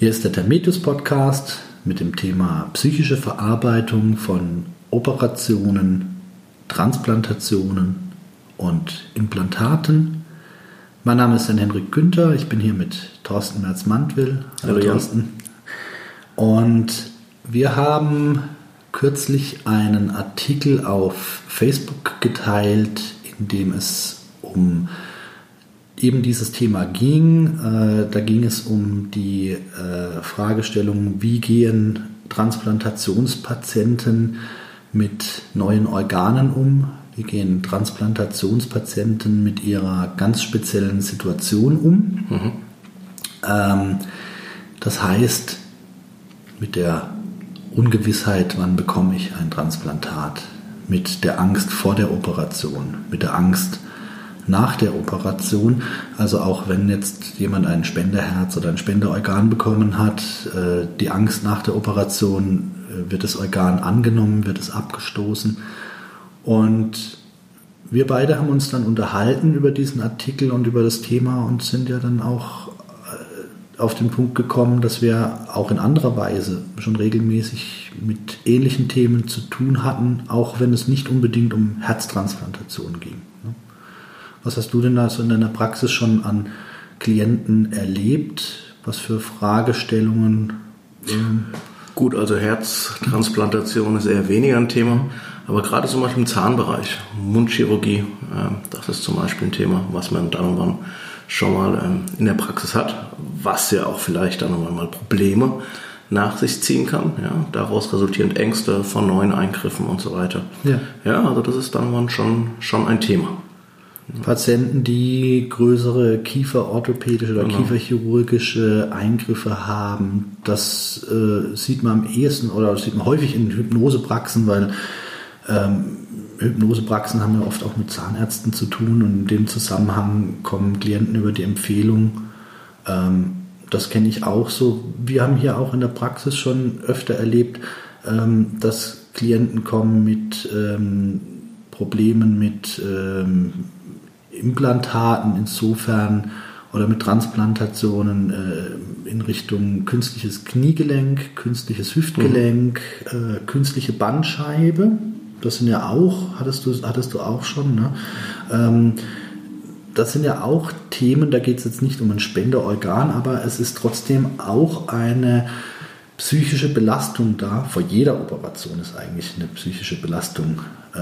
Hier ist der Termetus Podcast mit dem Thema psychische Verarbeitung von Operationen, Transplantationen und Implantaten. Mein Name ist Henrik Günther, ich bin hier mit Thorsten Merz-Mantwill. Hallo, Hallo Thorsten. Und wir haben kürzlich einen Artikel auf Facebook geteilt, in dem es um eben dieses Thema ging. Äh, da ging es um die äh, Fragestellung, wie gehen Transplantationspatienten mit neuen Organen um? Wie gehen Transplantationspatienten mit ihrer ganz speziellen Situation um? Mhm. Ähm, das heißt, mit der Ungewissheit, wann bekomme ich ein Transplantat, mit der Angst vor der Operation, mit der Angst nach der Operation. Also auch wenn jetzt jemand ein Spenderherz oder ein Spenderorgan bekommen hat, äh, die Angst nach der Operation, äh, wird das Organ angenommen, wird es abgestoßen. Und wir beide haben uns dann unterhalten über diesen Artikel und über das Thema und sind ja dann auch auf den Punkt gekommen, dass wir auch in anderer Weise schon regelmäßig mit ähnlichen Themen zu tun hatten, auch wenn es nicht unbedingt um Herztransplantation ging. Was hast du denn da so in deiner Praxis schon an Klienten erlebt? Was für Fragestellungen? Ähm Gut, also Herztransplantation ist eher weniger ein Thema, aber gerade zum Beispiel im Zahnbereich, Mundchirurgie, ähm, das ist zum Beispiel ein Thema, was man dann und wann schon mal ähm, in der Praxis hat, was ja auch vielleicht dann nochmal Probleme nach sich ziehen kann. Ja, daraus resultierend Ängste von neuen Eingriffen und so weiter. Ja, ja also das ist dann schon, schon ein Thema. Patienten, die größere kieferorthopädische oder genau. kieferchirurgische Eingriffe haben, das äh, sieht man am ehesten oder das sieht man häufig in Hypnosepraxen, weil ähm, Hypnosepraxen haben ja oft auch mit Zahnärzten zu tun und in dem Zusammenhang kommen Klienten über die Empfehlung. Ähm, das kenne ich auch so. Wir haben hier auch in der Praxis schon öfter erlebt, ähm, dass Klienten kommen mit ähm, Problemen mit ähm, Implantaten insofern oder mit Transplantationen äh, in Richtung künstliches Kniegelenk, künstliches Hüftgelenk, mhm. äh, künstliche Bandscheibe das sind ja auch, hattest du, hattest du auch schon, ne? Ähm, das sind ja auch Themen, da geht es jetzt nicht um ein Spenderorgan, aber es ist trotzdem auch eine psychische Belastung da. Vor jeder Operation ist eigentlich eine psychische Belastung äh,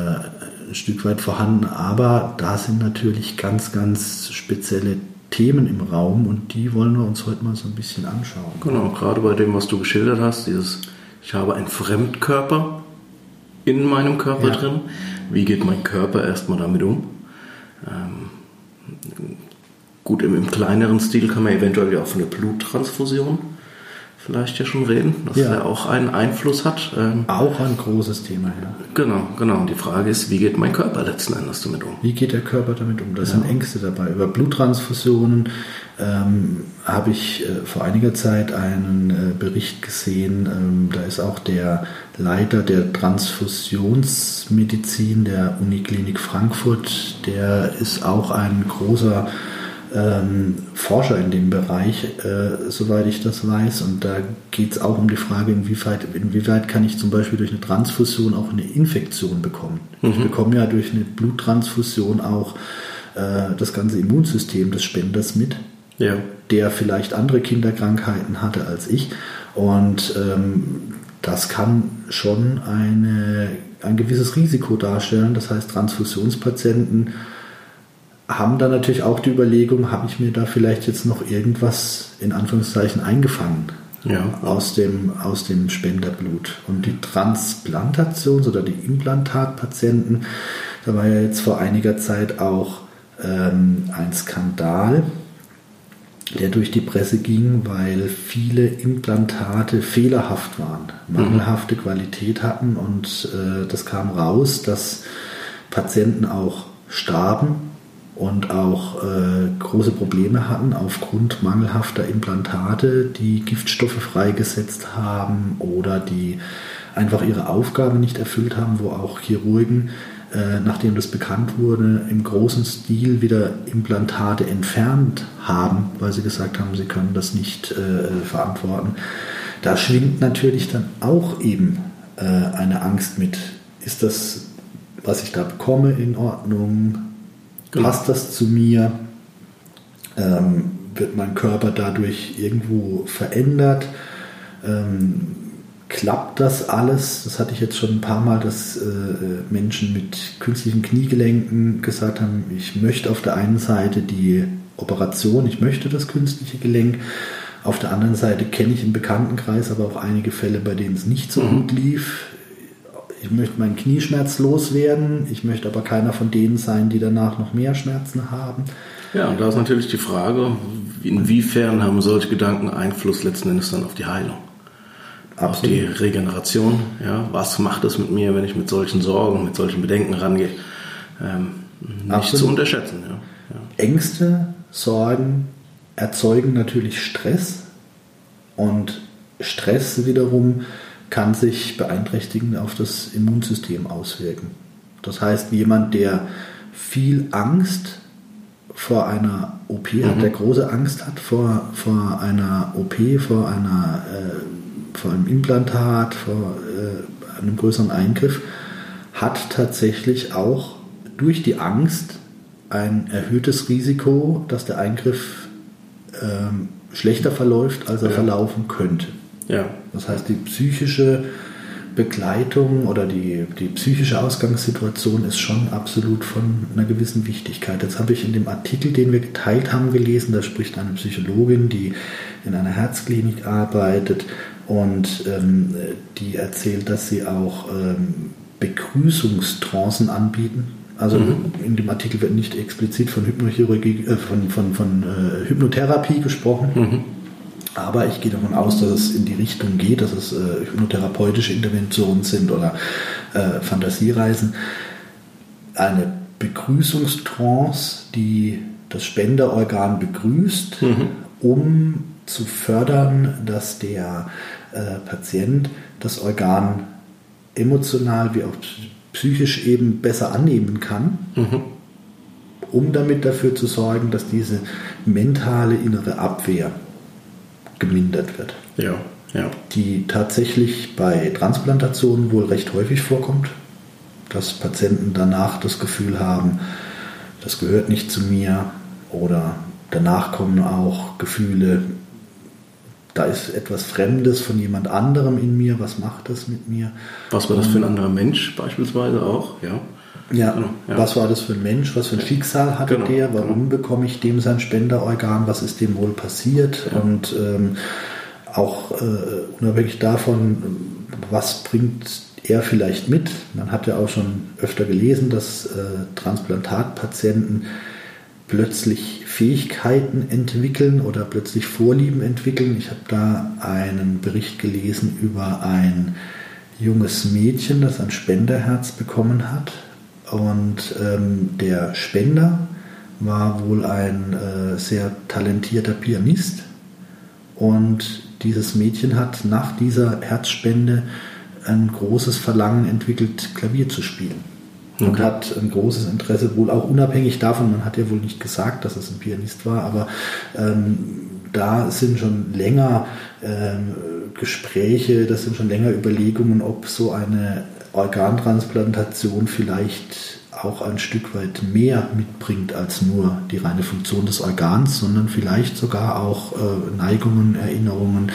ein Stück weit vorhanden, aber da sind natürlich ganz, ganz spezielle Themen im Raum und die wollen wir uns heute mal so ein bisschen anschauen. Genau, gerade bei dem, was du geschildert hast, dieses, ich habe einen Fremdkörper, in meinem Körper ja. drin. Wie geht mein Körper erstmal damit um? Ähm, gut, im, im, kleineren Stil kann man eventuell ja auch von der Bluttransfusion vielleicht ja schon reden, dass ja. er auch einen Einfluss hat. Ähm, auch ein großes Thema, ja. Genau, genau. Und die Frage ist, wie geht mein Körper letzten Endes damit um? Wie geht der Körper damit um? Da ja. sind Ängste dabei. Über Bluttransfusionen ähm, habe ich äh, vor einiger Zeit einen äh, Bericht gesehen. Ähm, da ist auch der Leiter der Transfusionsmedizin der Uniklinik Frankfurt, der ist auch ein großer ähm, Forscher in dem Bereich, äh, soweit ich das weiß. Und da geht es auch um die Frage, inwieweit, inwieweit kann ich zum Beispiel durch eine Transfusion auch eine Infektion bekommen. Mhm. Ich bekomme ja durch eine Bluttransfusion auch äh, das ganze Immunsystem des Spenders mit, ja. der vielleicht andere Kinderkrankheiten hatte als ich. Und ähm, das kann schon eine, ein gewisses Risiko darstellen. Das heißt, Transfusionspatienten haben dann natürlich auch die Überlegung, habe ich mir da vielleicht jetzt noch irgendwas in Anführungszeichen eingefangen ja. aus, dem, aus dem Spenderblut. Und die Transplantations- oder die Implantatpatienten, da war ja jetzt vor einiger Zeit auch ähm, ein Skandal, der durch die Presse ging, weil viele Implantate fehlerhaft waren, mangelhafte mhm. Qualität hatten und äh, das kam raus, dass Patienten auch starben und auch äh, große Probleme hatten aufgrund mangelhafter Implantate, die Giftstoffe freigesetzt haben oder die einfach ihre Aufgabe nicht erfüllt haben, wo auch Chirurgen äh, nachdem das bekannt wurde, im großen Stil wieder Implantate entfernt haben, weil sie gesagt haben, sie können das nicht äh, verantworten. Da schwingt natürlich dann auch eben äh, eine Angst mit. Ist das, was ich da bekomme, in Ordnung? Genau. Passt das zu mir? Ähm, wird mein Körper dadurch irgendwo verändert? Ähm, klappt das alles? Das hatte ich jetzt schon ein paar Mal, dass äh, Menschen mit künstlichen Kniegelenken gesagt haben, ich möchte auf der einen Seite die Operation, ich möchte das künstliche Gelenk. Auf der anderen Seite kenne ich im Bekanntenkreis aber auch einige Fälle, bei denen es nicht so mhm. gut lief. Ich möchte meinen Knieschmerz loswerden, ich möchte aber keiner von denen sein, die danach noch mehr Schmerzen haben. Ja, und da ist natürlich die Frage, inwiefern haben solche Gedanken Einfluss letzten Endes dann auf die Heilung? Absolut. Auf die Regeneration. Ja, was macht es mit mir, wenn ich mit solchen Sorgen, mit solchen Bedenken rangehe? Ähm, nicht Absolut. zu unterschätzen. Ja. Ja. Ängste, Sorgen erzeugen natürlich Stress und Stress wiederum kann sich beeinträchtigend auf das Immunsystem auswirken. Das heißt, jemand, der viel Angst vor einer OP mhm. hat, der große Angst hat vor, vor einer OP, vor, einer, äh, vor einem Implantat, vor äh, einem größeren Eingriff, hat tatsächlich auch durch die Angst ein erhöhtes Risiko, dass der Eingriff ähm, schlechter verläuft, als er ja. verlaufen könnte. Ja. Das heißt, die psychische Begleitung oder die, die psychische Ausgangssituation ist schon absolut von einer gewissen Wichtigkeit. Jetzt habe ich in dem Artikel, den wir geteilt haben, gelesen, da spricht eine Psychologin, die in einer Herzklinik arbeitet und ähm, die erzählt, dass sie auch ähm, Begrüßungstrancen anbieten. Also mhm. in dem Artikel wird nicht explizit von Hypnochirurgie, äh, von, von, von äh, Hypnotherapie gesprochen. Mhm aber ich gehe davon aus, dass es in die Richtung geht, dass es äh, hypnotherapeutische Interventionen sind oder äh, Fantasiereisen. Eine Begrüßungstrance, die das Spenderorgan begrüßt, mhm. um zu fördern, dass der äh, Patient das Organ emotional wie auch psychisch eben besser annehmen kann, mhm. um damit dafür zu sorgen, dass diese mentale innere Abwehr gemindert wird. Ja, ja. Die tatsächlich bei Transplantationen wohl recht häufig vorkommt, dass Patienten danach das Gefühl haben, das gehört nicht zu mir oder danach kommen auch Gefühle, da ist etwas Fremdes von jemand anderem in mir, was macht das mit mir? Was war das für ein anderer Mensch beispielsweise auch, ja? Ja, genau, ja, was war das für ein Mensch, was für ein Schicksal hatte genau, der, warum genau. bekomme ich dem sein Spenderorgan, was ist dem wohl passiert ja. und ähm, auch äh, unabhängig davon, was bringt er vielleicht mit. Man hat ja auch schon öfter gelesen, dass äh, Transplantatpatienten plötzlich Fähigkeiten entwickeln oder plötzlich Vorlieben entwickeln. Ich habe da einen Bericht gelesen über ein junges Mädchen, das ein Spenderherz bekommen hat und ähm, der Spender war wohl ein äh, sehr talentierter Pianist. Und dieses Mädchen hat nach dieser Herzspende ein großes Verlangen entwickelt, Klavier zu spielen. Okay. Und hat ein großes Interesse, wohl auch unabhängig davon, man hat ja wohl nicht gesagt, dass es ein Pianist war, aber ähm, da sind schon länger ähm, Gespräche, das sind schon länger Überlegungen, ob so eine Organtransplantation vielleicht auch ein Stück weit mehr mitbringt als nur die reine Funktion des Organs, sondern vielleicht sogar auch äh, Neigungen, Erinnerungen,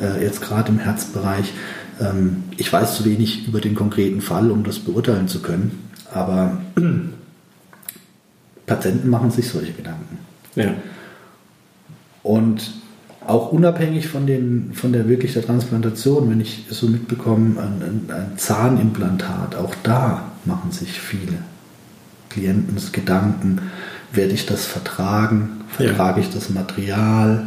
äh, jetzt gerade im Herzbereich. Ähm, ich weiß zu wenig über den konkreten Fall, um das beurteilen zu können, aber Patienten machen sich solche Gedanken. Ja. Und auch unabhängig von, den, von der wirklich der Transplantation, wenn ich so mitbekomme, ein, ein, Zahnimplantat, auch da machen sich viele Klienten Gedanken, werde ich das vertragen, vertrage ja. ich das Material,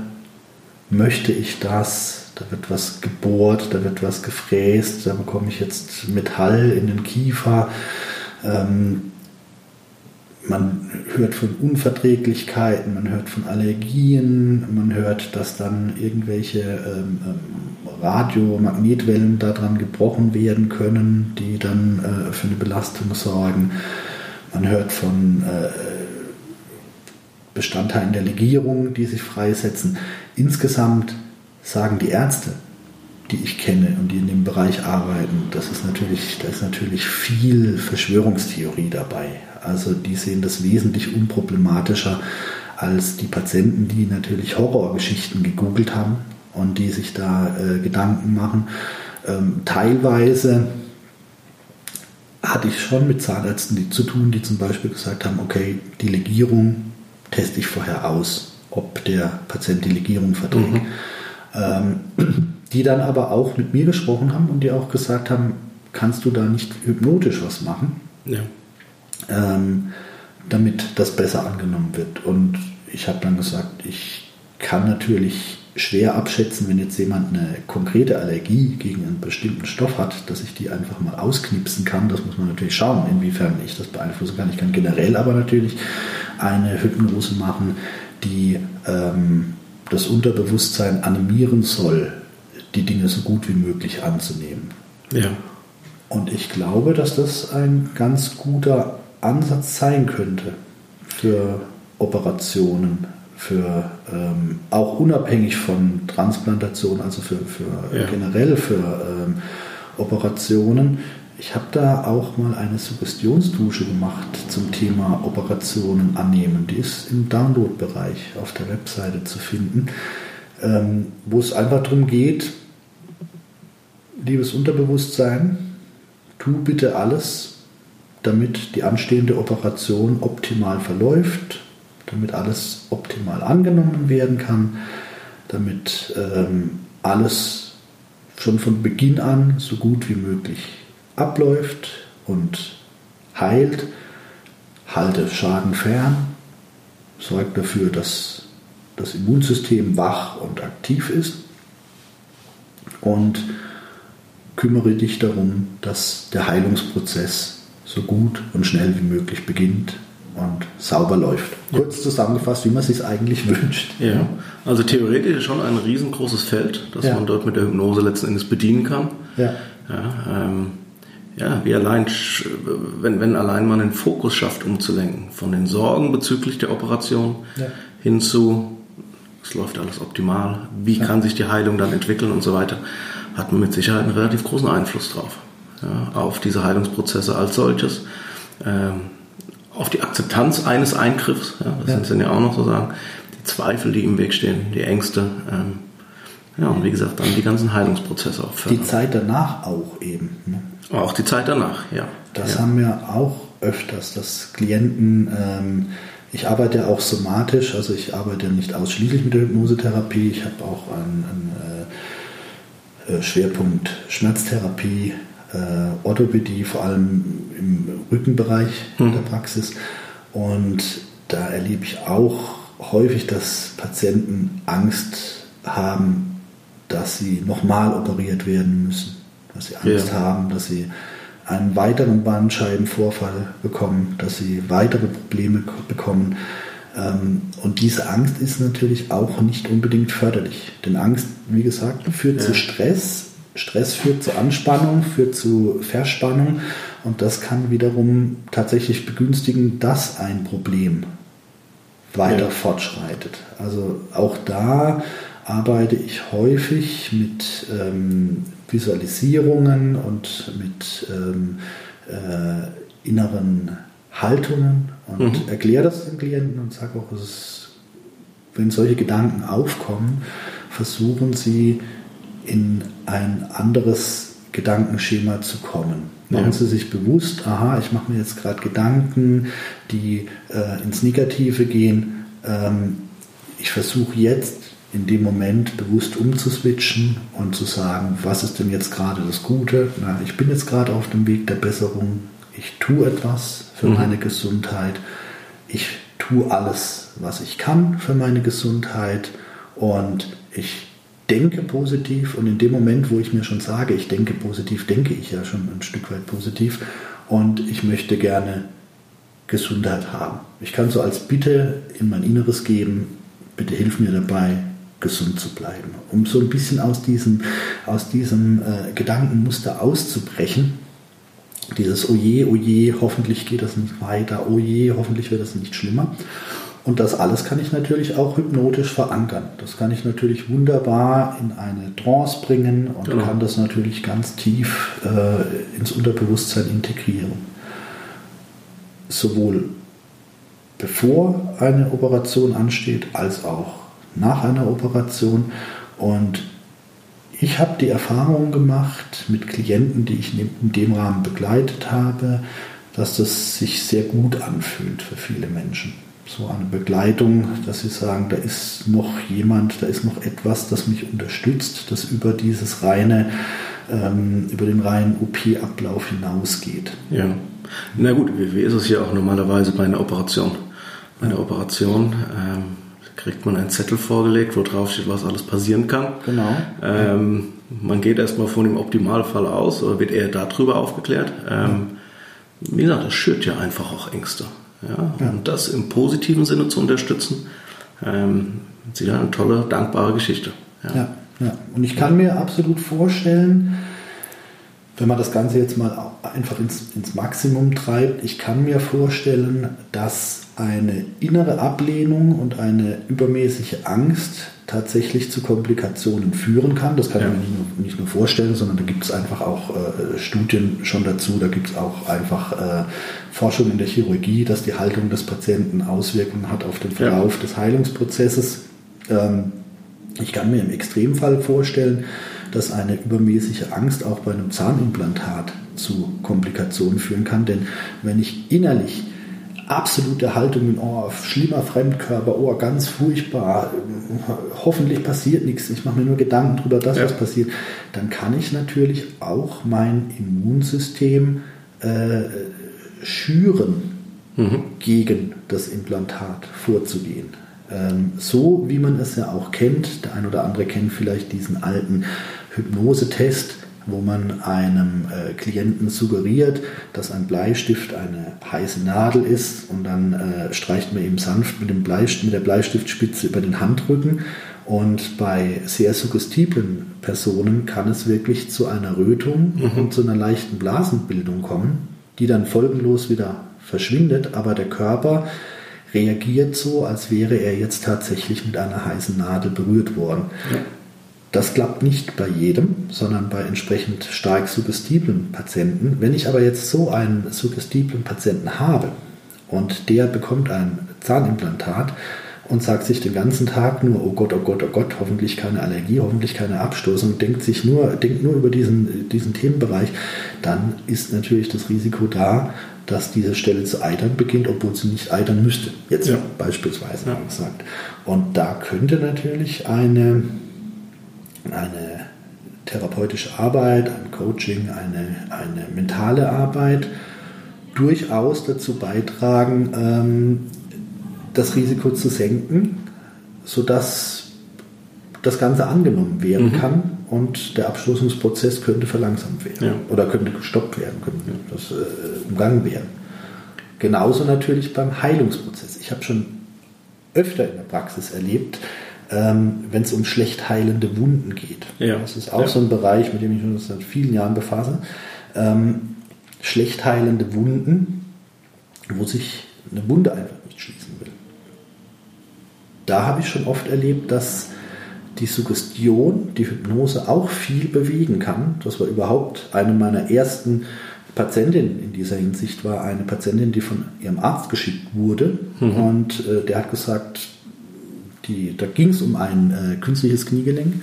möchte ich das, da wird was gebohrt, da wird was gefräst, da bekomme ich jetzt Metall in den Kiefer. Ähm, man hört von Unverträglichkeiten, man hört von Allergien, man hört, dass dann irgendwelche ähm, ähm, Radiomagnetwellen daran gebrochen werden können, die dann äh, für eine Belastung sorgen. Man hört von äh, Bestandteilen der Legierung, die sich freisetzen. Insgesamt sagen die Ärzte, die ich kenne und die in dem Bereich arbeiten, das ist natürlich, da ist natürlich viel Verschwörungstheorie dabei. Also die sehen das wesentlich unproblematischer als die Patienten, die natürlich Horrorgeschichten gegoogelt haben und die sich da äh, Gedanken machen. Ähm, teilweise hatte ich schon mit Zahnärzten die zu tun, die zum Beispiel gesagt haben, okay, die Legierung teste ich vorher aus, ob der Patient die Legierung verträgt. Mhm. Ähm, die dann aber auch mit mir gesprochen haben und die auch gesagt haben, kannst du da nicht hypnotisch was machen, ja. Ähm, damit das besser angenommen wird. Und ich habe dann gesagt, ich kann natürlich schwer abschätzen, wenn jetzt jemand eine konkrete Allergie gegen einen bestimmten Stoff hat, dass ich die einfach mal ausknipsen kann. Das muss man natürlich schauen, inwiefern ich das beeinflussen kann. Ich kann generell aber natürlich eine Hypnose machen, die ähm, das Unterbewusstsein animieren soll, die Dinge so gut wie möglich anzunehmen. Ja. Und ich glaube, dass das ein ganz guter Ansatz sein könnte für Operationen, für ähm, auch unabhängig von Transplantation, also für, für ja. generell für ähm, Operationen. Ich habe da auch mal eine Suggestionsdusche gemacht zum Thema Operationen annehmen. Die ist im Download-Bereich auf der Webseite zu finden, ähm, wo es einfach darum geht, liebes Unterbewusstsein, tu bitte alles, damit die anstehende Operation optimal verläuft, damit alles optimal angenommen werden kann, damit ähm, alles schon von Beginn an so gut wie möglich abläuft und heilt, halte Schaden fern, sorgt dafür, dass das Immunsystem wach und aktiv ist und kümmere dich darum, dass der Heilungsprozess so gut und schnell wie möglich beginnt und sauber läuft. Kurz zusammengefasst, wie man es sich eigentlich wünscht. Ja, also theoretisch schon ein riesengroßes Feld, das ja. man dort mit der Hypnose letzten Endes bedienen kann. Ja. Ja, ähm, ja, wie allein, wenn, wenn allein man den Fokus schafft, umzulenken, von den Sorgen bezüglich der Operation ja. hin zu, es läuft alles optimal, wie kann sich die Heilung dann entwickeln und so weiter hat man mit Sicherheit einen relativ großen Einfluss drauf. Auf diese Heilungsprozesse als solches, ähm, auf die Akzeptanz eines Eingriffs, das ja. sind ja auch noch so sagen, die Zweifel, die im Weg stehen, die Ängste, ähm, ja, und wie gesagt, dann die ganzen Heilungsprozesse auch fördern. Die Zeit danach auch eben. Ne? Auch die Zeit danach, ja. Das ja. haben wir auch öfters, dass Klienten, ähm, ich arbeite auch somatisch, also ich arbeite nicht ausschließlich mit der Hypnosetherapie, ich habe auch ein, ein äh, Schwerpunkt Schmerztherapie, äh, Orthopädie, vor allem im Rückenbereich mhm. der Praxis. Und da erlebe ich auch häufig, dass Patienten Angst haben, dass sie nochmal operiert werden müssen. Dass sie Angst ja. haben, dass sie einen weiteren Bandscheibenvorfall bekommen, dass sie weitere Probleme bekommen. Ähm, und diese Angst ist natürlich auch nicht unbedingt förderlich. Denn Angst, wie gesagt, führt ja. zu Stress. Stress führt zu Anspannung, führt zu Verspannung. Und das kann wiederum tatsächlich begünstigen, dass ein Problem weiter ja. fortschreitet. Also auch da arbeite ich häufig mit ähm, Visualisierungen und mit ähm, äh, inneren Haltungen und mhm. erkläre das den Klienten und sage auch, ist, wenn solche Gedanken aufkommen, versuchen sie in ein anderes Gedankenschema zu kommen. Machen ja. Sie sich bewusst, aha, ich mache mir jetzt gerade Gedanken, die äh, ins Negative gehen. Ähm, ich versuche jetzt in dem Moment bewusst umzuswitchen und zu sagen, was ist denn jetzt gerade das Gute? Na, ich bin jetzt gerade auf dem Weg der Besserung, ich tue etwas für mhm. meine Gesundheit, ich tue alles, was ich kann für meine Gesundheit und ich denke positiv und in dem Moment, wo ich mir schon sage, ich denke positiv, denke ich ja schon ein Stück weit positiv und ich möchte gerne Gesundheit haben. Ich kann so als Bitte in mein Inneres geben, bitte hilf mir dabei, gesund zu bleiben. Um so ein bisschen aus diesem, aus diesem äh, Gedankenmuster auszubrechen, dieses Oje, Oje, hoffentlich geht das nicht weiter, Oje, hoffentlich wird das nicht schlimmer. Und das alles kann ich natürlich auch hypnotisch verankern. Das kann ich natürlich wunderbar in eine Trance bringen und genau. kann das natürlich ganz tief äh, ins Unterbewusstsein integrieren. Sowohl bevor eine Operation ansteht, als auch nach einer Operation. Und ich habe die Erfahrung gemacht mit Klienten, die ich in dem Rahmen begleitet habe, dass das sich sehr gut anfühlt für viele Menschen so eine Begleitung, dass sie sagen, da ist noch jemand, da ist noch etwas, das mich unterstützt, das über dieses reine, ähm, über den reinen OP-Ablauf hinausgeht. Ja. Na gut, wie, ist es ja auch normalerweise bei einer Operation? Bei einer Operation ähm, kriegt man einen Zettel vorgelegt, wo drauf steht, was alles passieren kann. Genau. Ähm, man geht erstmal von dem Optimalfall aus oder wird eher darüber aufgeklärt. Ähm, wie gesagt, das schürt ja einfach auch Ängste. Ja, ja. Und das im positiven Sinne zu unterstützen, ähm, ist ja eine tolle, dankbare Geschichte. Ja. ja, ja. Und ich kann mir absolut vorstellen, wenn man das Ganze jetzt mal einfach ins, ins Maximum treibt, ich kann mir vorstellen, dass eine innere Ablehnung und eine übermäßige Angst tatsächlich zu Komplikationen führen kann. Das kann ja. ich mir nicht nur, nicht nur, vorstellen, sondern da gibt es einfach auch äh, Studien schon dazu. Da gibt es auch einfach äh, Forschung in der Chirurgie, dass die Haltung des Patienten Auswirkungen hat auf den Verlauf ja. des Heilungsprozesses. Ähm, ich kann mir im Extremfall vorstellen, dass eine übermäßige Angst auch bei einem Zahnimplantat zu Komplikationen führen kann. Denn wenn ich innerlich absolute Haltung, oh, schlimmer Fremdkörper, oh, ganz furchtbar, hoffentlich passiert nichts, ich mache mir nur Gedanken darüber, dass ja. was passiert, dann kann ich natürlich auch mein Immunsystem äh, schüren, mhm. gegen das Implantat vorzugehen. Ähm, so wie man es ja auch kennt, der ein oder andere kennt vielleicht diesen alten Hypnosetest, wo man einem äh, Klienten suggeriert, dass ein Bleistift eine heiße Nadel ist und dann äh, streicht man ihm sanft mit, dem Bleist mit der Bleistiftspitze über den Handrücken. Und bei sehr suggestiblen Personen kann es wirklich zu einer Rötung mhm. und zu einer leichten Blasenbildung kommen, die dann folgenlos wieder verschwindet, aber der Körper reagiert so, als wäre er jetzt tatsächlich mit einer heißen Nadel berührt worden. Ja. Das klappt nicht bei jedem, sondern bei entsprechend stark suggestiblen Patienten. Wenn ich aber jetzt so einen suggestiblen Patienten habe und der bekommt ein Zahnimplantat und sagt sich den ganzen Tag nur, oh Gott, oh Gott, oh Gott, hoffentlich keine Allergie, hoffentlich keine Abstoßung, denkt sich nur, denkt nur über diesen, diesen Themenbereich, dann ist natürlich das Risiko da, dass diese Stelle zu eitern beginnt, obwohl sie nicht eitern müsste. Jetzt ja. beispielsweise ja. gesagt. Und da könnte natürlich eine eine therapeutische Arbeit, ein Coaching, eine, eine mentale Arbeit durchaus dazu beitragen, ähm, das Risiko zu senken, sodass das Ganze angenommen werden mhm. kann und der Abschlussungsprozess könnte verlangsamt werden ja. oder könnte gestoppt werden, könnte das äh, umgangen werden. Genauso natürlich beim Heilungsprozess. Ich habe schon öfter in der Praxis erlebt, ähm, wenn es um schlecht heilende Wunden geht. Ja. Das ist auch ja. so ein Bereich, mit dem ich mich seit vielen Jahren befasse. Ähm, schlecht heilende Wunden, wo sich eine Wunde einfach nicht schließen will. Da habe ich schon oft erlebt, dass die Suggestion, die Hypnose auch viel bewegen kann. Das war überhaupt eine meiner ersten Patientinnen in dieser Hinsicht, war eine Patientin, die von ihrem Arzt geschickt wurde. Mhm. Und äh, der hat gesagt, die, da ging es um ein äh, künstliches Kniegelenk.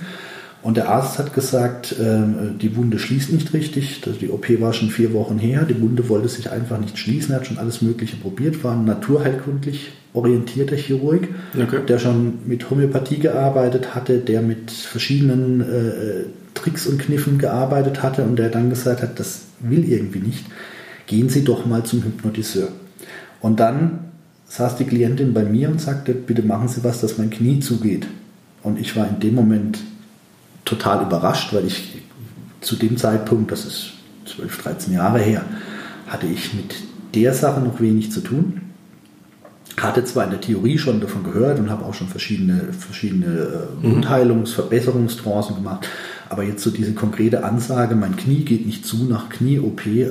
Und der Arzt hat gesagt, äh, die Wunde schließt nicht richtig. Die OP war schon vier Wochen her. Die Wunde wollte sich einfach nicht schließen. Er hat schon alles Mögliche probiert. War ein naturheilkundlich orientierter Chirurg, okay. der schon mit Homöopathie gearbeitet hatte, der mit verschiedenen äh, Tricks und Kniffen gearbeitet hatte und der dann gesagt hat, das will irgendwie nicht. Gehen Sie doch mal zum Hypnotiseur. Und dann saß die Klientin bei mir und sagte, bitte machen Sie was, dass mein Knie zugeht. Und ich war in dem Moment total überrascht, weil ich zu dem Zeitpunkt, das ist 12, 13 Jahre her, hatte ich mit der Sache noch wenig zu tun. hatte zwar in der Theorie schon davon gehört und habe auch schon verschiedene, verschiedene äh, Wundheilungs-, Verbesserungstrancen gemacht, aber jetzt so diese konkrete Ansage, mein Knie geht nicht zu nach Knie-OP, äh, äh,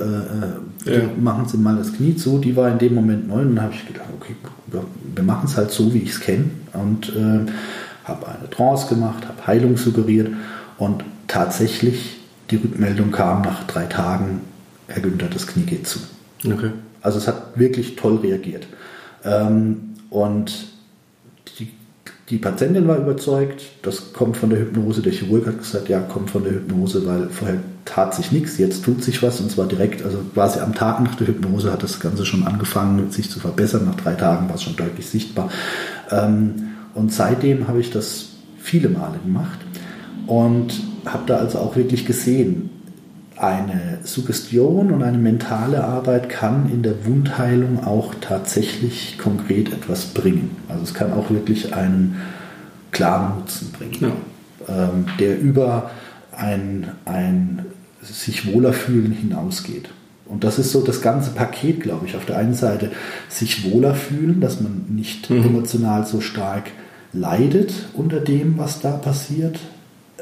ja. machen Sie mal das Knie zu, die war in dem Moment neu und dann habe ich gedacht, okay, wir machen es halt so, wie ich es kenne und äh, habe eine Trance gemacht, habe Heilung suggeriert und tatsächlich die Rückmeldung kam nach drei Tagen, Herr Günther, das Knie geht zu. Okay. Also es hat wirklich toll reagiert. Ähm, und die, die Patientin war überzeugt, das kommt von der Hypnose. Der Chirurg hat gesagt, ja, kommt von der Hypnose, weil vorher tat sich nichts, jetzt tut sich was und zwar direkt, also quasi am Tag nach der Hypnose hat das Ganze schon angefangen, sich zu verbessern. Nach drei Tagen war es schon deutlich sichtbar. Ähm, und seitdem habe ich das viele Male gemacht und habe da also auch wirklich gesehen, eine Suggestion und eine mentale Arbeit kann in der Wundheilung auch tatsächlich konkret etwas bringen. Also es kann auch wirklich einen klaren Nutzen bringen, ja. ähm, der über ein, ein sich wohler fühlen hinausgeht. Und das ist so das ganze Paket, glaube ich. Auf der einen Seite sich wohler fühlen, dass man nicht mhm. emotional so stark leidet unter dem, was da passiert.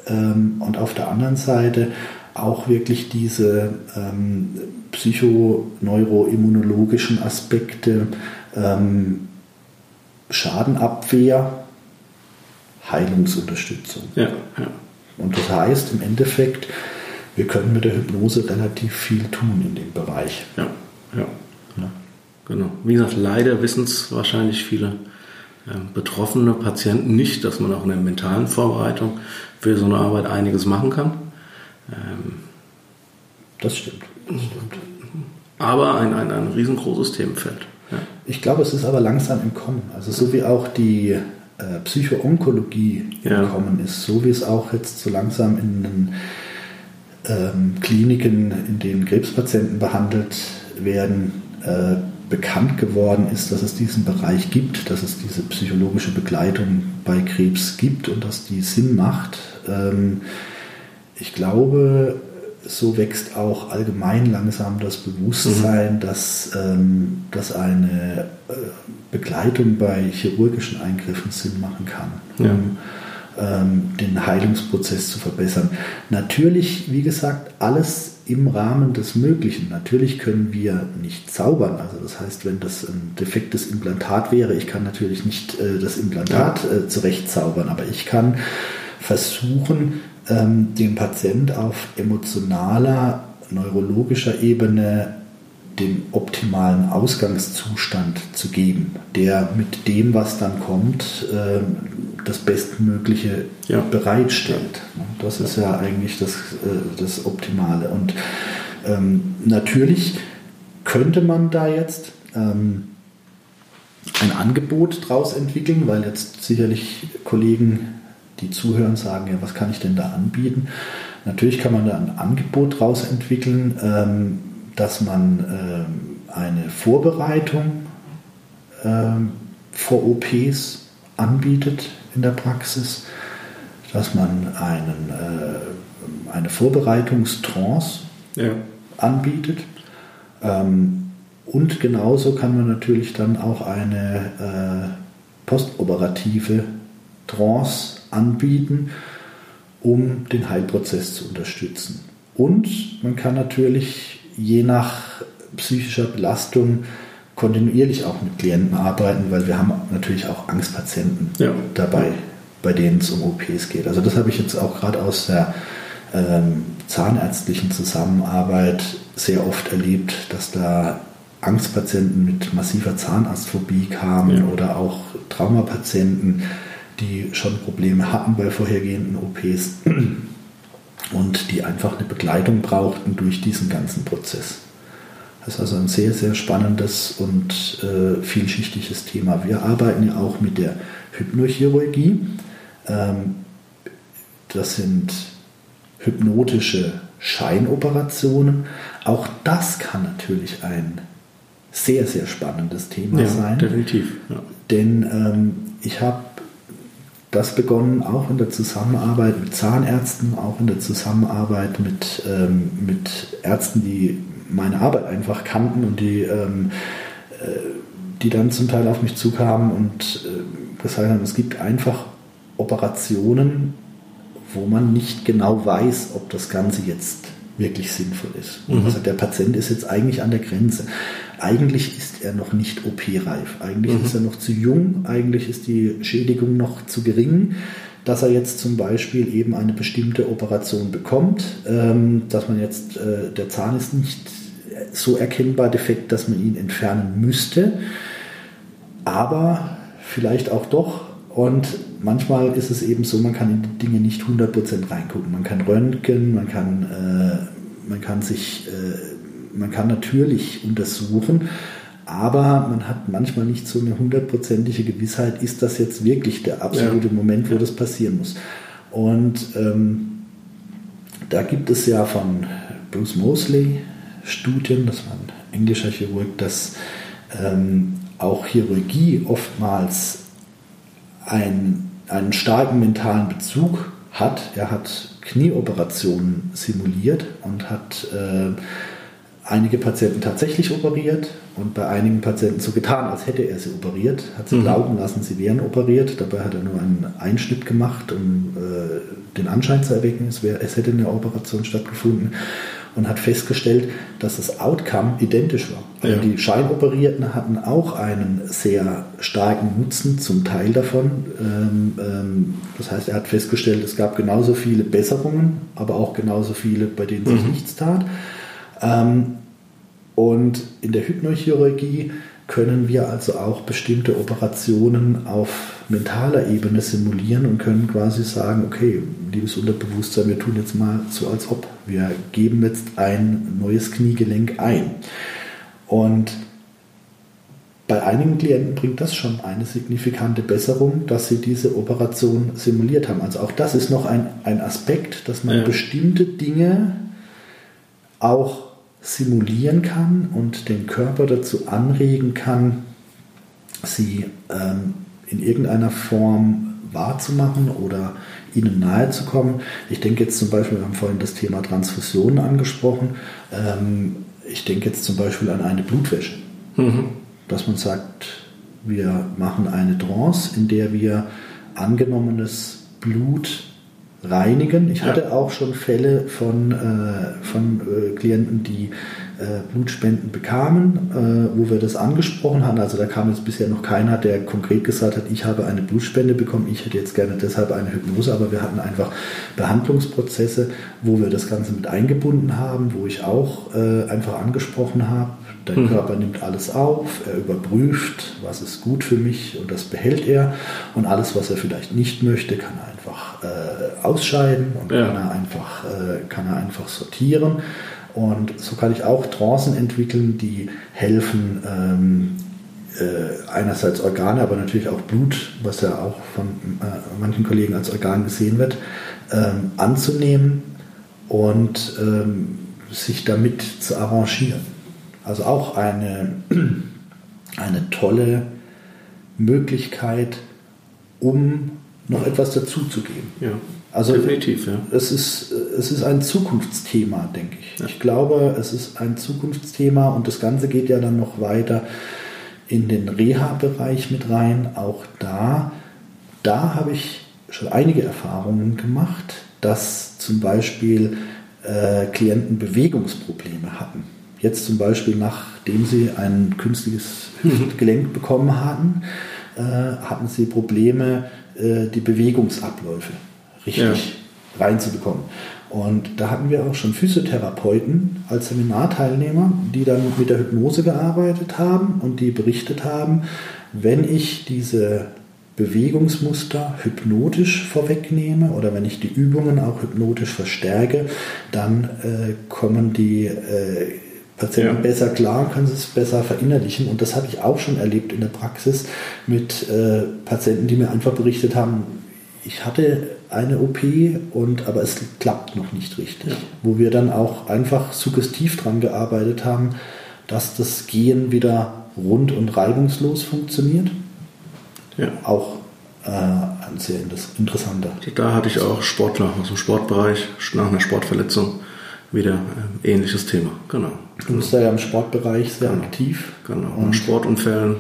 Ähm, und auf der anderen Seite auch wirklich diese ähm, psychoneuroimmunologischen Aspekte, ähm, Schadenabwehr, Heilungsunterstützung. Ja, ja. Und das heißt im Endeffekt, wir können mit der Hypnose relativ viel tun in dem Bereich. Ja, ja. ja. Genau. Wie gesagt, leider wissen es wahrscheinlich viele äh, betroffene Patienten nicht, dass man auch in der mentalen Vorbereitung für so eine Arbeit einiges machen kann. Ähm, das stimmt. Das stimmt. Aber ein, ein, ein riesengroßes Themenfeld. Ja. Ich glaube, es ist aber langsam im Kommen. Also so wie auch die äh, Psychoonkologie ja. im Kommen ist, so wie es auch jetzt so langsam in den ähm, Kliniken, in denen Krebspatienten behandelt werden, äh, bekannt geworden ist, dass es diesen Bereich gibt, dass es diese psychologische Begleitung bei Krebs gibt und dass die Sinn macht. Ähm, ich glaube, so wächst auch allgemein langsam das Bewusstsein, mhm. dass, ähm, dass eine äh, Begleitung bei chirurgischen Eingriffen Sinn machen kann, ja. um ähm, den Heilungsprozess zu verbessern. Natürlich, wie gesagt, alles im Rahmen des Möglichen. Natürlich können wir nicht zaubern. Also das heißt, wenn das ein defektes Implantat wäre, ich kann natürlich nicht äh, das Implantat äh, zurechtzaubern, aber ich kann versuchen, ähm, dem Patient auf emotionaler, neurologischer Ebene den optimalen Ausgangszustand zu geben, der mit dem, was dann kommt, äh, das Bestmögliche ja. bereitstellt. Das ist ja eigentlich das, äh, das Optimale. Und ähm, natürlich könnte man da jetzt ähm, ein Angebot draus entwickeln, weil jetzt sicherlich Kollegen die zuhören, sagen, ja, was kann ich denn da anbieten? Natürlich kann man da ein Angebot daraus entwickeln, ähm, dass man ähm, eine Vorbereitung ähm, vor OPs anbietet in der Praxis, dass man einen, äh, eine Vorbereitungstrance ja. anbietet. und genauso kann man natürlich dann auch eine äh, postoperative Trance anbieten, um den Heilprozess zu unterstützen. Und man kann natürlich je nach psychischer Belastung kontinuierlich auch mit Klienten arbeiten, weil wir haben natürlich auch Angstpatienten ja. dabei, bei denen es um OPs geht. Also das habe ich jetzt auch gerade aus der ähm, zahnärztlichen Zusammenarbeit sehr oft erlebt, dass da Angstpatienten mit massiver Zahnarztphobie kamen ja. oder auch Traumapatienten, die schon Probleme hatten bei vorhergehenden OPs und die einfach eine Begleitung brauchten durch diesen ganzen Prozess. Das ist also ein sehr, sehr spannendes und äh, vielschichtiges Thema. Wir arbeiten ja auch mit der Hypnochirurgie. Ähm, das sind hypnotische Scheinoperationen. Auch das kann natürlich ein sehr, sehr spannendes Thema ja, sein. Definitiv. Ja. Denn ähm, ich habe das begonnen, auch in der Zusammenarbeit mit Zahnärzten, auch in der Zusammenarbeit mit, ähm, mit Ärzten, die meine Arbeit einfach kannten und die, ähm, äh, die dann zum Teil auf mich zukamen und äh, gesagt haben, es gibt einfach Operationen, wo man nicht genau weiß, ob das Ganze jetzt wirklich sinnvoll ist. Mhm. Also der Patient ist jetzt eigentlich an der Grenze. Eigentlich ist er noch nicht OP-reif. Eigentlich mhm. ist er noch zu jung. Eigentlich ist die Schädigung noch zu gering, dass er jetzt zum Beispiel eben eine bestimmte Operation bekommt, ähm, dass man jetzt, äh, der Zahn ist nicht so erkennbar defekt, dass man ihn entfernen müsste, aber vielleicht auch doch. Und manchmal ist es eben so, man kann in die Dinge nicht 100% reingucken. Man kann röntgen, man kann, äh, man kann sich, äh, man kann natürlich untersuchen, aber man hat manchmal nicht so eine hundertprozentige Gewissheit, ist das jetzt wirklich der absolute ja. Moment, wo das passieren muss. Und ähm, da gibt es ja von Bruce Mosley Studien, das war ein englischer Chirurg, dass ähm, auch Chirurgie oftmals ein, einen starken mentalen Bezug hat. Er hat Knieoperationen simuliert und hat äh, einige Patienten tatsächlich operiert und bei einigen Patienten so getan, als hätte er sie operiert, hat sie mhm. glauben lassen, sie wären operiert. Dabei hat er nur einen Einschnitt gemacht, um äh, den Anschein zu erwecken, es, wär, es hätte eine Operation stattgefunden und hat festgestellt, dass das Outcome identisch war. Also ja. Die Scheinoperierten hatten auch einen sehr starken Nutzen, zum Teil davon. Ähm, ähm, das heißt, er hat festgestellt, es gab genauso viele Besserungen, aber auch genauso viele, bei denen sich mhm. nichts tat. Ähm, und in der Hypnochirurgie können wir also auch bestimmte Operationen auf mentaler Ebene simulieren und können quasi sagen, okay, liebes Unterbewusstsein, wir tun jetzt mal so als ob. Wir geben jetzt ein neues Kniegelenk ein. Und bei einigen Klienten bringt das schon eine signifikante Besserung, dass sie diese Operation simuliert haben. Also auch das ist noch ein, ein Aspekt, dass man ja. bestimmte Dinge auch simulieren kann und den Körper dazu anregen kann, sie ähm, in irgendeiner Form wahrzumachen oder ihnen nahe zu kommen. Ich denke jetzt zum Beispiel, wir haben vorhin das Thema Transfusionen angesprochen. Ähm, ich denke jetzt zum Beispiel an eine Blutwäsche. Mhm. Dass man sagt, wir machen eine Trance, in der wir angenommenes Blut reinigen. Ich hatte auch schon Fälle von, äh, von äh, Klienten, die äh, Blutspenden bekamen, äh, wo wir das angesprochen haben. Also da kam jetzt bisher noch keiner, der konkret gesagt hat, ich habe eine Blutspende bekommen, ich hätte jetzt gerne deshalb eine Hypnose, aber wir hatten einfach Behandlungsprozesse, wo wir das Ganze mit eingebunden haben, wo ich auch äh, einfach angesprochen habe, Dein mhm. Körper nimmt alles auf, er überprüft, was ist gut für mich und das behält er. Und alles, was er vielleicht nicht möchte, kann er einfach äh, ausscheiden und ja. kann, er einfach, äh, kann er einfach sortieren. Und so kann ich auch Trancen entwickeln, die helfen, ähm, äh, einerseits Organe, aber natürlich auch Blut, was ja auch von äh, manchen Kollegen als Organ gesehen wird, ähm, anzunehmen und ähm, sich damit zu arrangieren. Also auch eine, eine tolle Möglichkeit, um noch etwas dazuzugeben. Ja, also definitiv. Ja. Es, ist, es ist ein Zukunftsthema, denke ich. Ja. Ich glaube, es ist ein Zukunftsthema und das Ganze geht ja dann noch weiter in den Reha-Bereich mit rein. Auch da, da habe ich schon einige Erfahrungen gemacht, dass zum Beispiel äh, Klienten Bewegungsprobleme hatten. Jetzt zum Beispiel, nachdem sie ein künstliches Hüftgelenk bekommen hatten, äh, hatten sie Probleme, äh, die Bewegungsabläufe richtig ja. reinzubekommen. Und da hatten wir auch schon Physiotherapeuten als Seminarteilnehmer, die dann mit der Hypnose gearbeitet haben und die berichtet haben, wenn ich diese Bewegungsmuster hypnotisch vorwegnehme oder wenn ich die Übungen auch hypnotisch verstärke, dann äh, kommen die äh, Patienten ja. besser klar, können sie es besser verinnerlichen. Und das habe ich auch schon erlebt in der Praxis mit äh, Patienten, die mir einfach berichtet haben, ich hatte eine OP und aber es klappt noch nicht richtig. Ja. Wo wir dann auch einfach suggestiv dran gearbeitet haben, dass das Gehen wieder rund und reibungslos funktioniert. Ja. Auch äh, ein sehr interessanter. Da hatte ich auch Sportler aus dem Sportbereich nach einer Sportverletzung wieder äh, ähnliches Thema. Genau. Du bist da ja im Sportbereich sehr genau. aktiv. Genau. Und Sportunfällen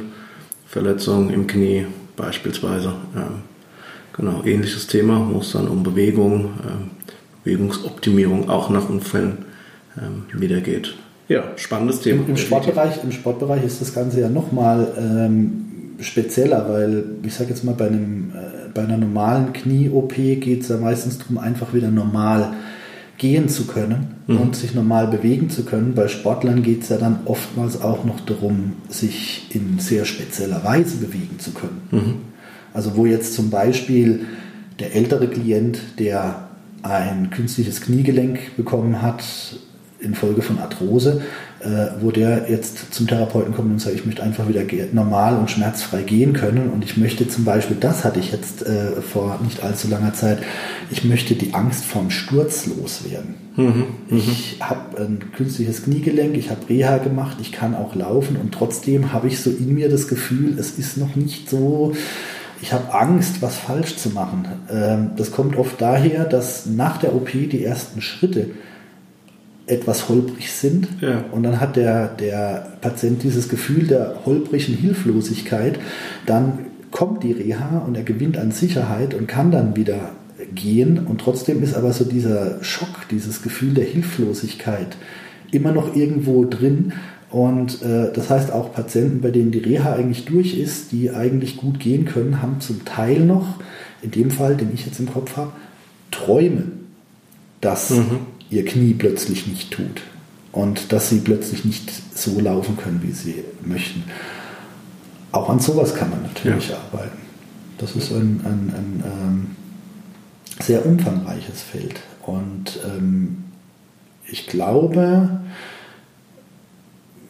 Verletzungen im Knie beispielsweise. Ähm, genau, ähnliches Thema, wo es dann um Bewegung, ähm, Bewegungsoptimierung auch nach Unfällen ähm, wieder geht. Ja, spannendes Thema. Im, im Sportbereich, Im Sportbereich ist das Ganze ja nochmal ähm, spezieller, weil ich sage jetzt mal, bei, einem, äh, bei einer normalen Knie-OP geht es ja meistens darum, einfach wieder normal gehen zu können mhm. und sich normal bewegen zu können. Bei Sportlern geht es ja dann oftmals auch noch darum, sich in sehr spezieller Weise bewegen zu können. Mhm. Also wo jetzt zum Beispiel der ältere Klient, der ein künstliches Kniegelenk bekommen hat, infolge von Arthrose, wo der jetzt zum Therapeuten kommt und sagt, ich möchte einfach wieder normal und schmerzfrei gehen können. Und ich möchte zum Beispiel, das hatte ich jetzt äh, vor nicht allzu langer Zeit, ich möchte die Angst vorm Sturz loswerden. Mhm, mhm. ich habe ein künstliches Kniegelenk, ich habe Reha gemacht, ich kann auch laufen und trotzdem habe ich so in mir das Gefühl, es ist noch nicht so ich habe Angst, was falsch zu machen. Ähm, das kommt oft daher, dass nach der OP die ersten Schritte etwas holprig sind. Ja. Und dann hat der, der Patient dieses Gefühl der holprigen Hilflosigkeit. Dann kommt die Reha und er gewinnt an Sicherheit und kann dann wieder gehen. Und trotzdem ist aber so dieser Schock, dieses Gefühl der Hilflosigkeit immer noch irgendwo drin. Und äh, das heißt auch Patienten, bei denen die Reha eigentlich durch ist, die eigentlich gut gehen können, haben zum Teil noch, in dem Fall, den ich jetzt im Kopf habe, Träume, dass mhm ihr Knie plötzlich nicht tut und dass sie plötzlich nicht so laufen können, wie sie möchten. Auch an sowas kann man natürlich ja. arbeiten. Das ist ein, ein, ein ähm, sehr umfangreiches Feld. Und ähm, ich glaube,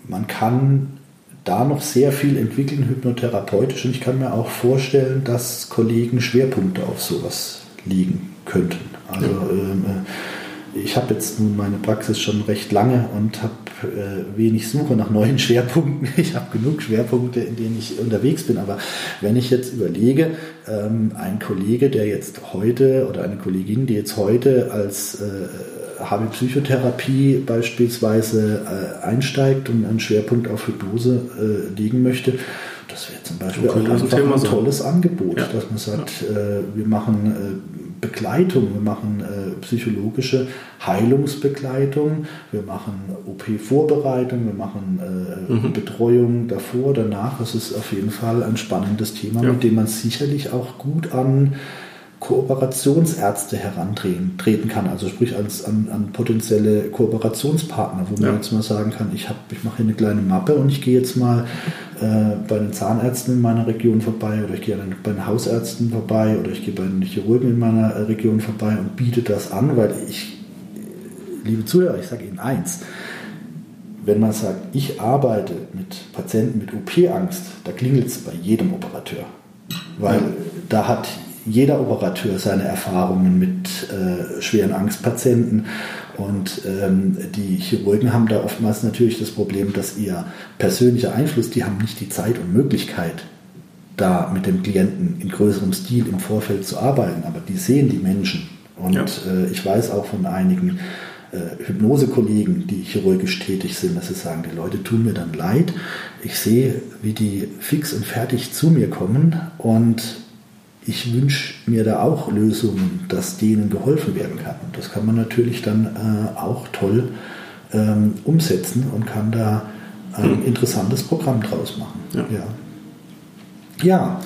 man kann da noch sehr viel entwickeln, hypnotherapeutisch. Und ich kann mir auch vorstellen, dass Kollegen Schwerpunkte auf sowas legen könnten. Also ja. ähm, äh, ich habe jetzt nun meine Praxis schon recht lange und habe äh, wenig Suche nach neuen Schwerpunkten. Ich habe genug Schwerpunkte, in denen ich unterwegs bin. Aber wenn ich jetzt überlege, ähm, ein Kollege, der jetzt heute oder eine Kollegin, die jetzt heute als äh, HB-Psychotherapie beispielsweise äh, einsteigt und einen Schwerpunkt auf Hypnose äh, legen möchte, das wäre zum Beispiel auch einfach ein tolles Angebot, ja. dass man sagt, ja. äh, wir machen äh, Begleitung, wir machen äh, psychologische Heilungsbegleitung, wir machen OP-Vorbereitung, wir machen äh, mhm. Betreuung davor, danach. Das ist auf jeden Fall ein spannendes Thema, ja. mit dem man sicherlich auch gut an Kooperationsärzte herantreten kann, also sprich als, an, an potenzielle Kooperationspartner, wo man ja. jetzt mal sagen kann, ich, hab, ich mache hier eine kleine Mappe und ich gehe jetzt mal äh, bei den Zahnärzten in meiner Region vorbei oder ich gehe bei den Hausärzten vorbei oder ich gehe bei den Chirurgen in meiner äh, Region vorbei und biete das an, weil ich, liebe Zuhörer, ich sage Ihnen eins, wenn man sagt, ich arbeite mit Patienten mit OP-Angst, da klingelt es bei jedem Operateur. Weil da hat jeder Operateur seine Erfahrungen mit äh, schweren Angstpatienten. Und ähm, die Chirurgen haben da oftmals natürlich das Problem, dass ihr persönlicher Einfluss, die haben nicht die Zeit und Möglichkeit, da mit dem Klienten in größerem Stil im Vorfeld zu arbeiten, aber die sehen die Menschen. Und ja. äh, ich weiß auch von einigen äh, Hypnosekollegen, die chirurgisch tätig sind, dass sie sagen, die Leute tun mir dann leid. Ich sehe, wie die fix und fertig zu mir kommen und ich wünsche mir da auch Lösungen, dass denen geholfen werden kann. Und das kann man natürlich dann äh, auch toll ähm, umsetzen und kann da ein mhm. interessantes Programm draus machen. Ja. ja. ja.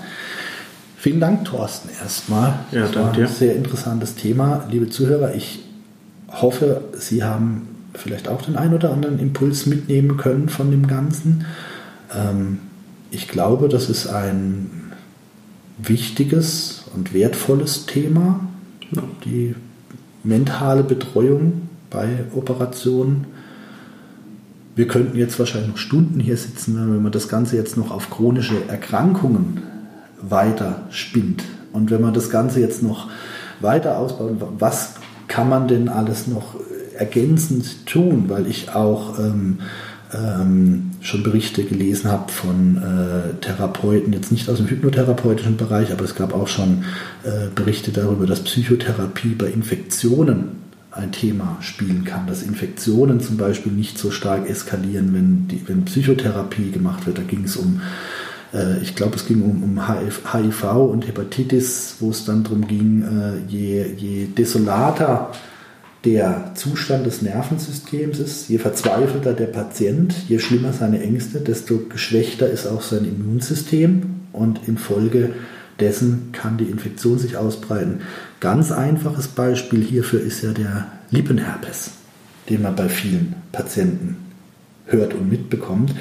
Vielen Dank, Thorsten, erstmal. Ja, das war ein sehr interessantes Thema. Liebe Zuhörer, ich hoffe, Sie haben vielleicht auch den ein oder anderen Impuls mitnehmen können von dem Ganzen. Ähm, ich glaube, das ist ein wichtiges und wertvolles Thema, ja. die mentale Betreuung bei Operationen. Wir könnten jetzt wahrscheinlich noch Stunden hier sitzen, wenn man das Ganze jetzt noch auf chronische Erkrankungen weiter spinnt. Und wenn man das Ganze jetzt noch weiter ausbaut, was kann man denn alles noch ergänzend tun? Weil ich auch ähm, ähm, schon Berichte gelesen habe von äh, Therapeuten, jetzt nicht aus dem hypnotherapeutischen Bereich, aber es gab auch schon äh, Berichte darüber, dass Psychotherapie bei Infektionen ein Thema spielen kann, dass Infektionen zum Beispiel nicht so stark eskalieren, wenn, die, wenn Psychotherapie gemacht wird. Da ging es um äh, ich glaube, es ging um, um HIV und Hepatitis, wo es dann darum ging, äh, je, je desolater der Zustand des Nervensystems ist, je verzweifelter der Patient, je schlimmer seine Ängste, desto geschwächter ist auch sein Immunsystem und infolge dessen kann die Infektion sich ausbreiten. Ganz einfaches Beispiel hierfür ist ja der Lippenherpes, den man bei vielen Patienten hört und mitbekommt.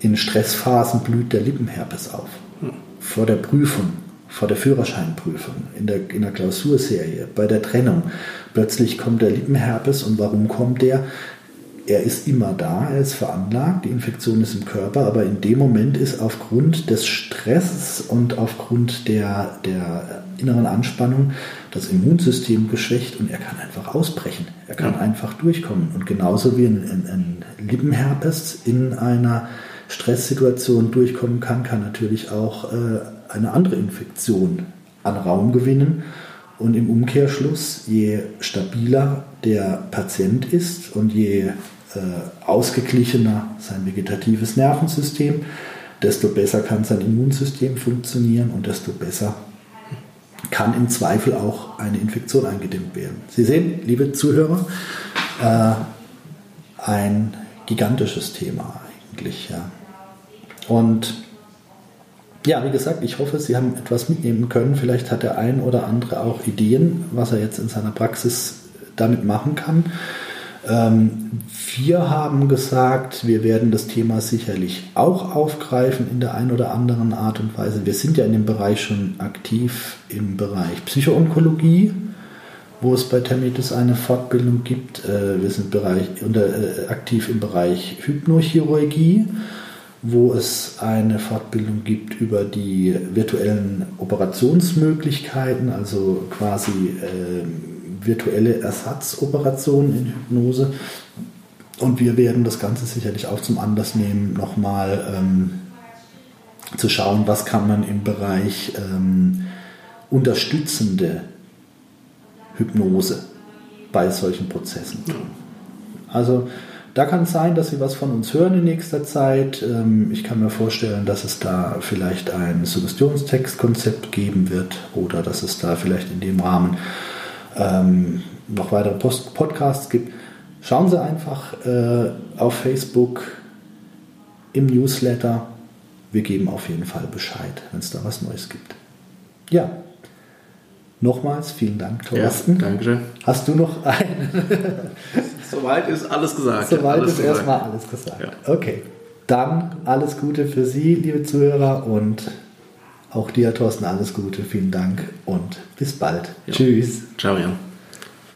In Stressphasen blüht der Lippenherpes auf. Vor der Prüfung, vor der Führerscheinprüfung, in der, in der Klausurserie, bei der Trennung. Plötzlich kommt der Lippenherpes und warum kommt der? er ist immer da, er ist veranlagt, die Infektion ist im Körper, aber in dem Moment ist aufgrund des Stresses und aufgrund der, der inneren Anspannung das Immunsystem geschwächt und er kann einfach ausbrechen. Er kann ja. einfach durchkommen. Und genauso wie ein, ein, ein Lippenherpes in einer Stresssituation durchkommen kann, kann natürlich auch äh, eine andere Infektion an Raum gewinnen. Und im Umkehrschluss, je stabiler der Patient ist und je äh, ausgeglichener sein vegetatives Nervensystem, desto besser kann sein Immunsystem funktionieren und desto besser kann im Zweifel auch eine Infektion eingedämmt werden. Sie sehen, liebe Zuhörer, äh, ein gigantisches Thema eigentlich. Ja. Und ja, wie gesagt, ich hoffe, Sie haben etwas mitnehmen können. Vielleicht hat der ein oder andere auch Ideen, was er jetzt in seiner Praxis damit machen kann. Ähm, wir haben gesagt, wir werden das Thema sicherlich auch aufgreifen in der einen oder anderen Art und Weise. Wir sind ja in dem Bereich schon aktiv im Bereich Psychoonkologie, wo es bei Termitis eine Fortbildung gibt. Äh, wir sind äh, aktiv im Bereich Hypnochirurgie, wo es eine Fortbildung gibt über die virtuellen Operationsmöglichkeiten, also quasi äh, virtuelle Ersatzoperationen in Hypnose. Und wir werden das Ganze sicherlich auch zum Anlass nehmen, nochmal ähm, zu schauen, was kann man im Bereich ähm, unterstützende Hypnose bei solchen Prozessen tun. Also da kann es sein, dass Sie was von uns hören in nächster Zeit. Ähm, ich kann mir vorstellen, dass es da vielleicht ein Suggestionstextkonzept geben wird oder dass es da vielleicht in dem Rahmen ähm, noch weitere Post Podcasts gibt, schauen Sie einfach äh, auf Facebook im Newsletter. Wir geben auf jeden Fall Bescheid, wenn es da was Neues gibt. Ja, nochmals vielen Dank, Thorsten. Ja, Dankeschön. Hast du noch einen? Soweit ist alles gesagt. Soweit alles ist gesagt. erstmal alles gesagt. Ja. Okay, dann alles Gute für Sie, liebe Zuhörer, und auch dir, Thorsten, alles Gute, vielen Dank und bis bald. Ja. Tschüss. Ciao, Jan.